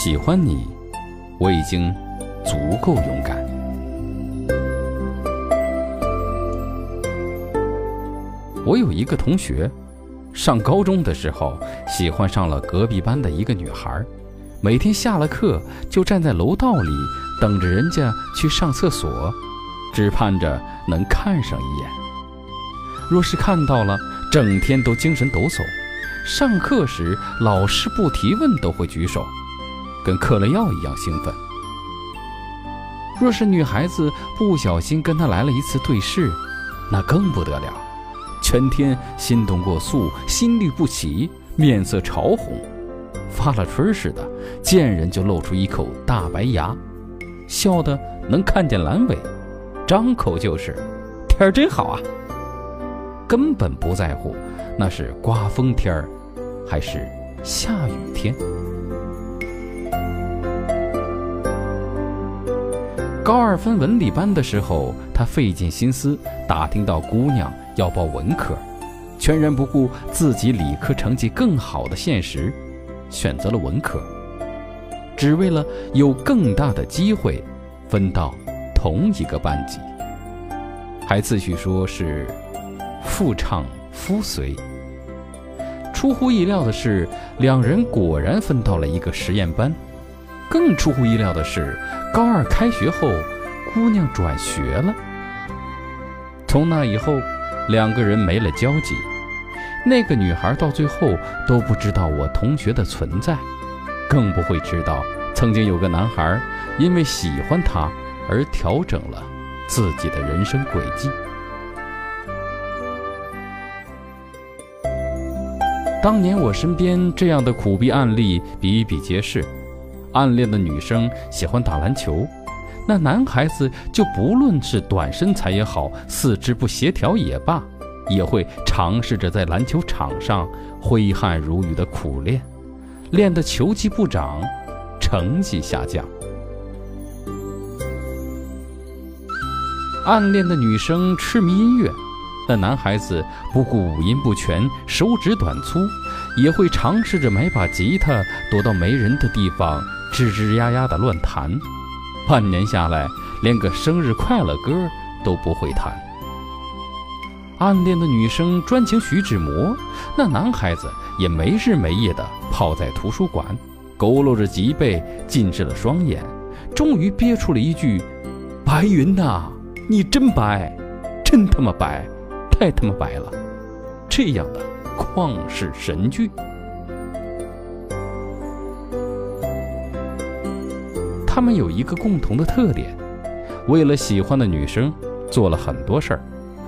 喜欢你，我已经足够勇敢。我有一个同学，上高中的时候喜欢上了隔壁班的一个女孩，每天下了课就站在楼道里等着人家去上厕所，只盼着能看上一眼。若是看到了，整天都精神抖擞。上课时老师不提问都会举手，跟嗑了药一样兴奋。若是女孩子不小心跟他来了一次对视，那更不得了，全天心动过速，心律不齐，面色潮红，发了春似的，见人就露出一口大白牙，笑得能看见阑尾，张口就是“天儿真好啊”，根本不在乎那是刮风天儿。还是下雨天。高二分文理班的时候，他费尽心思打听到姑娘要报文科，全然不顾自己理科成绩更好的现实，选择了文科，只为了有更大的机会分到同一个班级，还自诩说是妇唱夫随。出乎意料的是，两人果然分到了一个实验班。更出乎意料的是，高二开学后，姑娘转学了。从那以后，两个人没了交集。那个女孩到最后都不知道我同学的存在，更不会知道曾经有个男孩因为喜欢她而调整了自己的人生轨迹。当年我身边这样的苦逼案例比比皆是，暗恋的女生喜欢打篮球，那男孩子就不论是短身材也好，四肢不协调也罢，也会尝试着在篮球场上挥汗如雨的苦练，练得球技不长，成绩下降。暗恋的女生痴迷音乐。那男孩子不顾五音不全、手指短粗，也会尝试着买把吉他，躲到没人的地方，吱吱呀呀的乱弹。半年下来，连个生日快乐歌都不会弹。暗恋的女生专情徐志摩，那男孩子也没日没夜的泡在图书馆，佝偻着脊背，近视了双眼，终于憋出了一句：“白云呐，你真白，真他妈白。”太他妈白了！这样的旷世神剧，他们有一个共同的特点：为了喜欢的女生，做了很多事儿，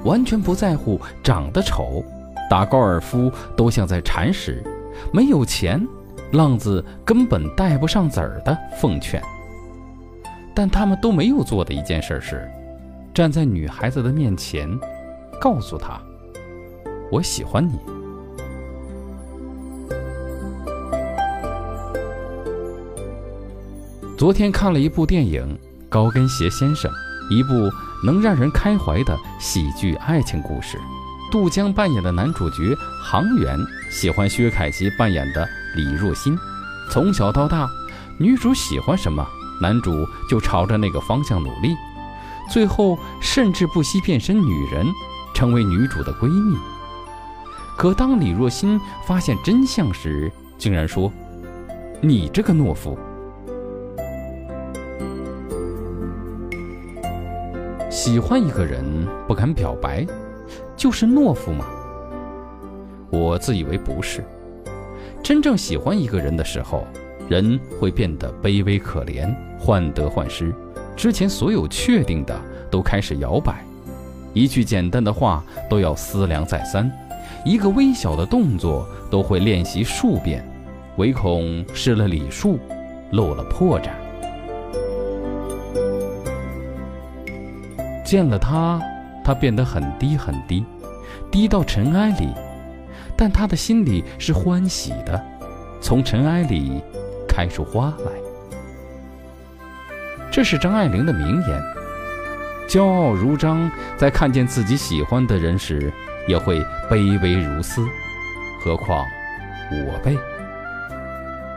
完全不在乎长得丑、打高尔夫都像在铲屎、没有钱、浪子根本带不上子儿的奉劝。但他们都没有做的一件事是，站在女孩子的面前。告诉他，我喜欢你。昨天看了一部电影《高跟鞋先生》，一部能让人开怀的喜剧爱情故事。杜江扮演的男主角航远喜欢薛凯琪扮演的李若欣，从小到大，女主喜欢什么，男主就朝着那个方向努力，最后甚至不惜变身女人。成为女主的闺蜜，可当李若欣发现真相时，竟然说：“你这个懦夫！喜欢一个人不敢表白，就是懦夫吗？”我自以为不是。真正喜欢一个人的时候，人会变得卑微可怜，患得患失，之前所有确定的都开始摇摆。一句简单的话都要思量再三，一个微小的动作都会练习数遍，唯恐失了礼数，露了破绽。见了他，他变得很低很低，低到尘埃里，但他的心里是欢喜的，从尘埃里开出花来。这是张爱玲的名言。骄傲如张，在看见自己喜欢的人时，也会卑微如斯，何况我辈？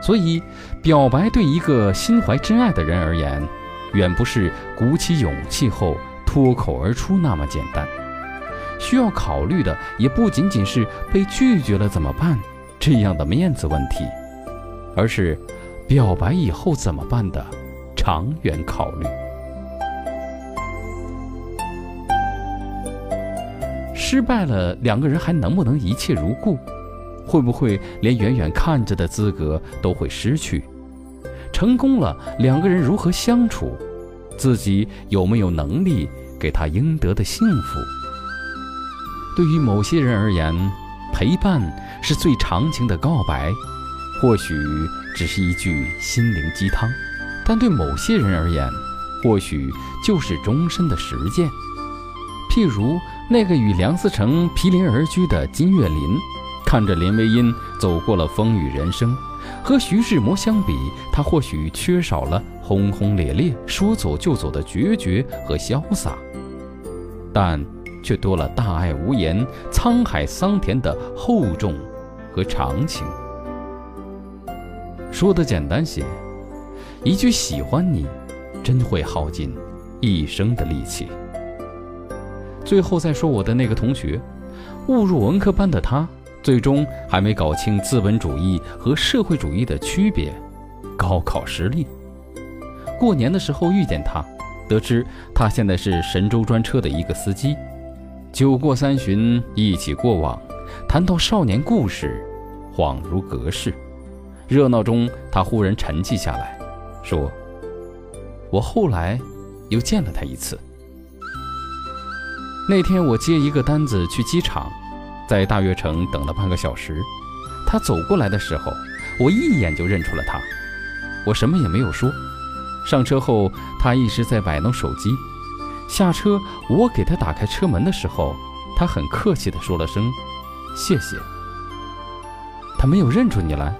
所以，表白对一个心怀真爱的人而言，远不是鼓起勇气后脱口而出那么简单。需要考虑的也不仅仅是被拒绝了怎么办这样的面子问题，而是表白以后怎么办的长远考虑。失败了，两个人还能不能一切如故？会不会连远远看着的资格都会失去？成功了，两个人如何相处？自己有没有能力给他应得的幸福？对于某些人而言，陪伴是最长情的告白，或许只是一句心灵鸡汤；但对某些人而言，或许就是终身的实践。譬如那个与梁思成毗邻而居的金岳霖，看着林徽因走过了风雨人生，和徐志摩相比，他或许缺少了轰轰烈烈、说走就走的决绝和潇洒，但却多了大爱无言、沧海桑田的厚重和长情。说的简单些，一句喜欢你，真会耗尽一生的力气。最后再说我的那个同学，误入文科班的他，最终还没搞清资本主义和社会主义的区别。高考失利，过年的时候遇见他，得知他现在是神州专车的一个司机。酒过三巡，一起过往，谈到少年故事，恍如隔世。热闹中，他忽然沉寂下来，说：“我后来又见了他一次。”那天我接一个单子去机场，在大悦城等了半个小时。他走过来的时候，我一眼就认出了他。我什么也没有说。上车后，他一直在摆弄手机。下车，我给他打开车门的时候，他很客气地说了声“谢谢”。他没有认出你来。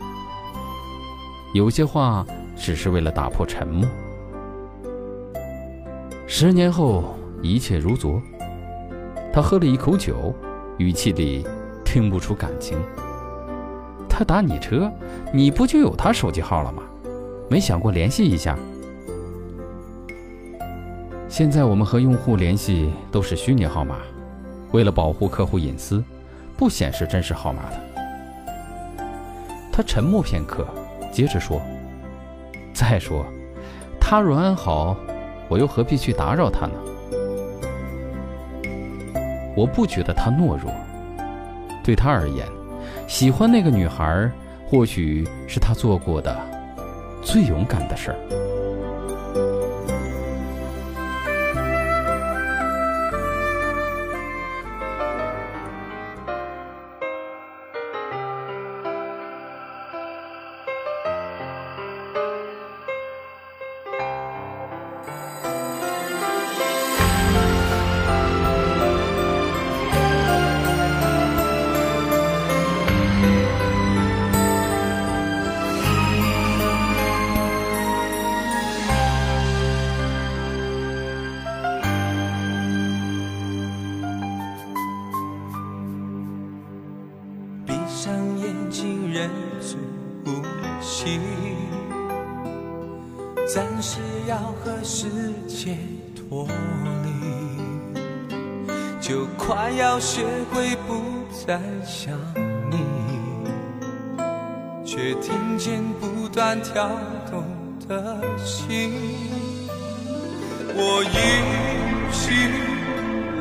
有些话只是为了打破沉默。十年后，一切如昨。他喝了一口酒，语气里听不出感情。他打你车，你不就有他手机号了吗？没想过联系一下？现在我们和用户联系都是虚拟号码，为了保护客户隐私，不显示真实号码的。他沉默片刻，接着说：“再说，他若安好，我又何必去打扰他呢？”我不觉得他懦弱，对他而言，喜欢那个女孩，或许是他做过的最勇敢的事儿。要学会不再想你，却听见不断跳动的心。我允许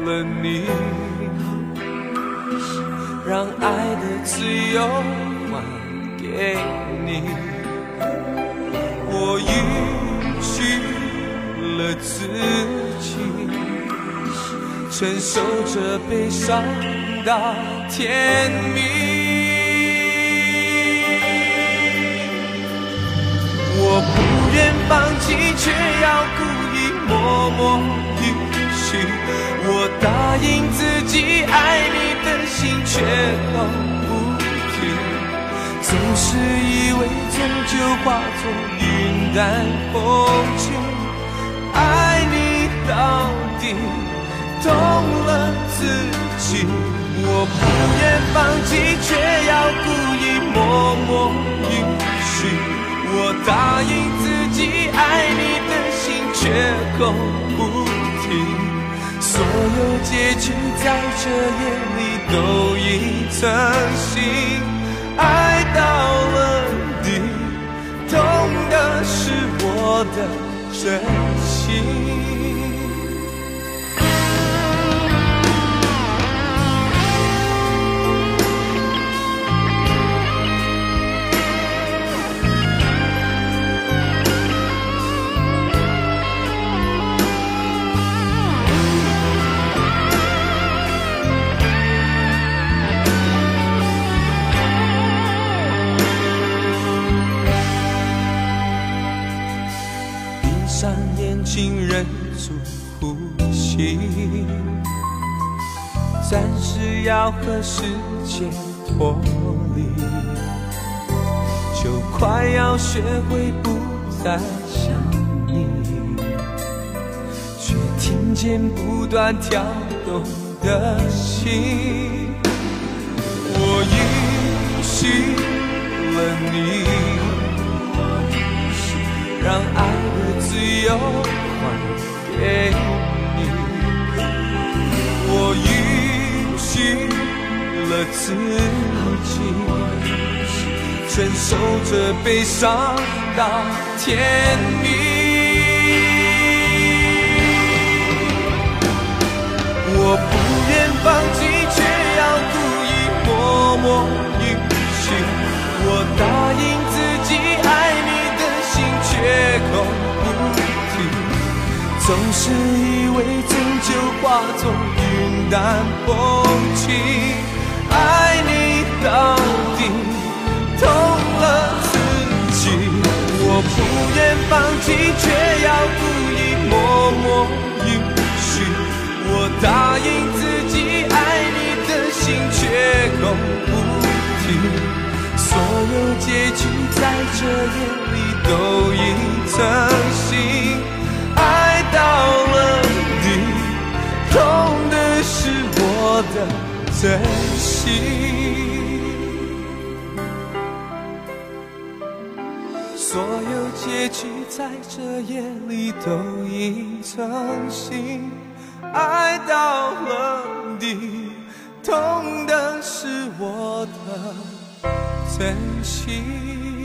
了你，让爱的自由还给你。我允。了自己，承受着悲伤到天明。我不愿放弃，却要故意默默允许。我答应自己爱你的心却都不停，总是以为终究化作云淡风轻。爱你到底，动了自己。我不愿放弃，却要故意默默允许。我答应自己爱你的心却口不提。所有结局在这夜里都已成形，爱到了底，痛的是我的真心。要和世界脱离，就快要学会不再想你，却听见不断跳动的心，我允许了你。让爱的自由还给自己，承受着悲伤到天明。我不愿放弃，却要故意默默允许。我答应自己爱你的心。绝口不提，总是以为终究化作云淡风轻。爱你到底，痛了自己。我不愿放弃，却要故意默默允许。我答应自己爱你的心，绝口不提。所有结局在这夜里。都已成真心。所有结局在这夜里都已成形，爱到了底，痛的是我的真心。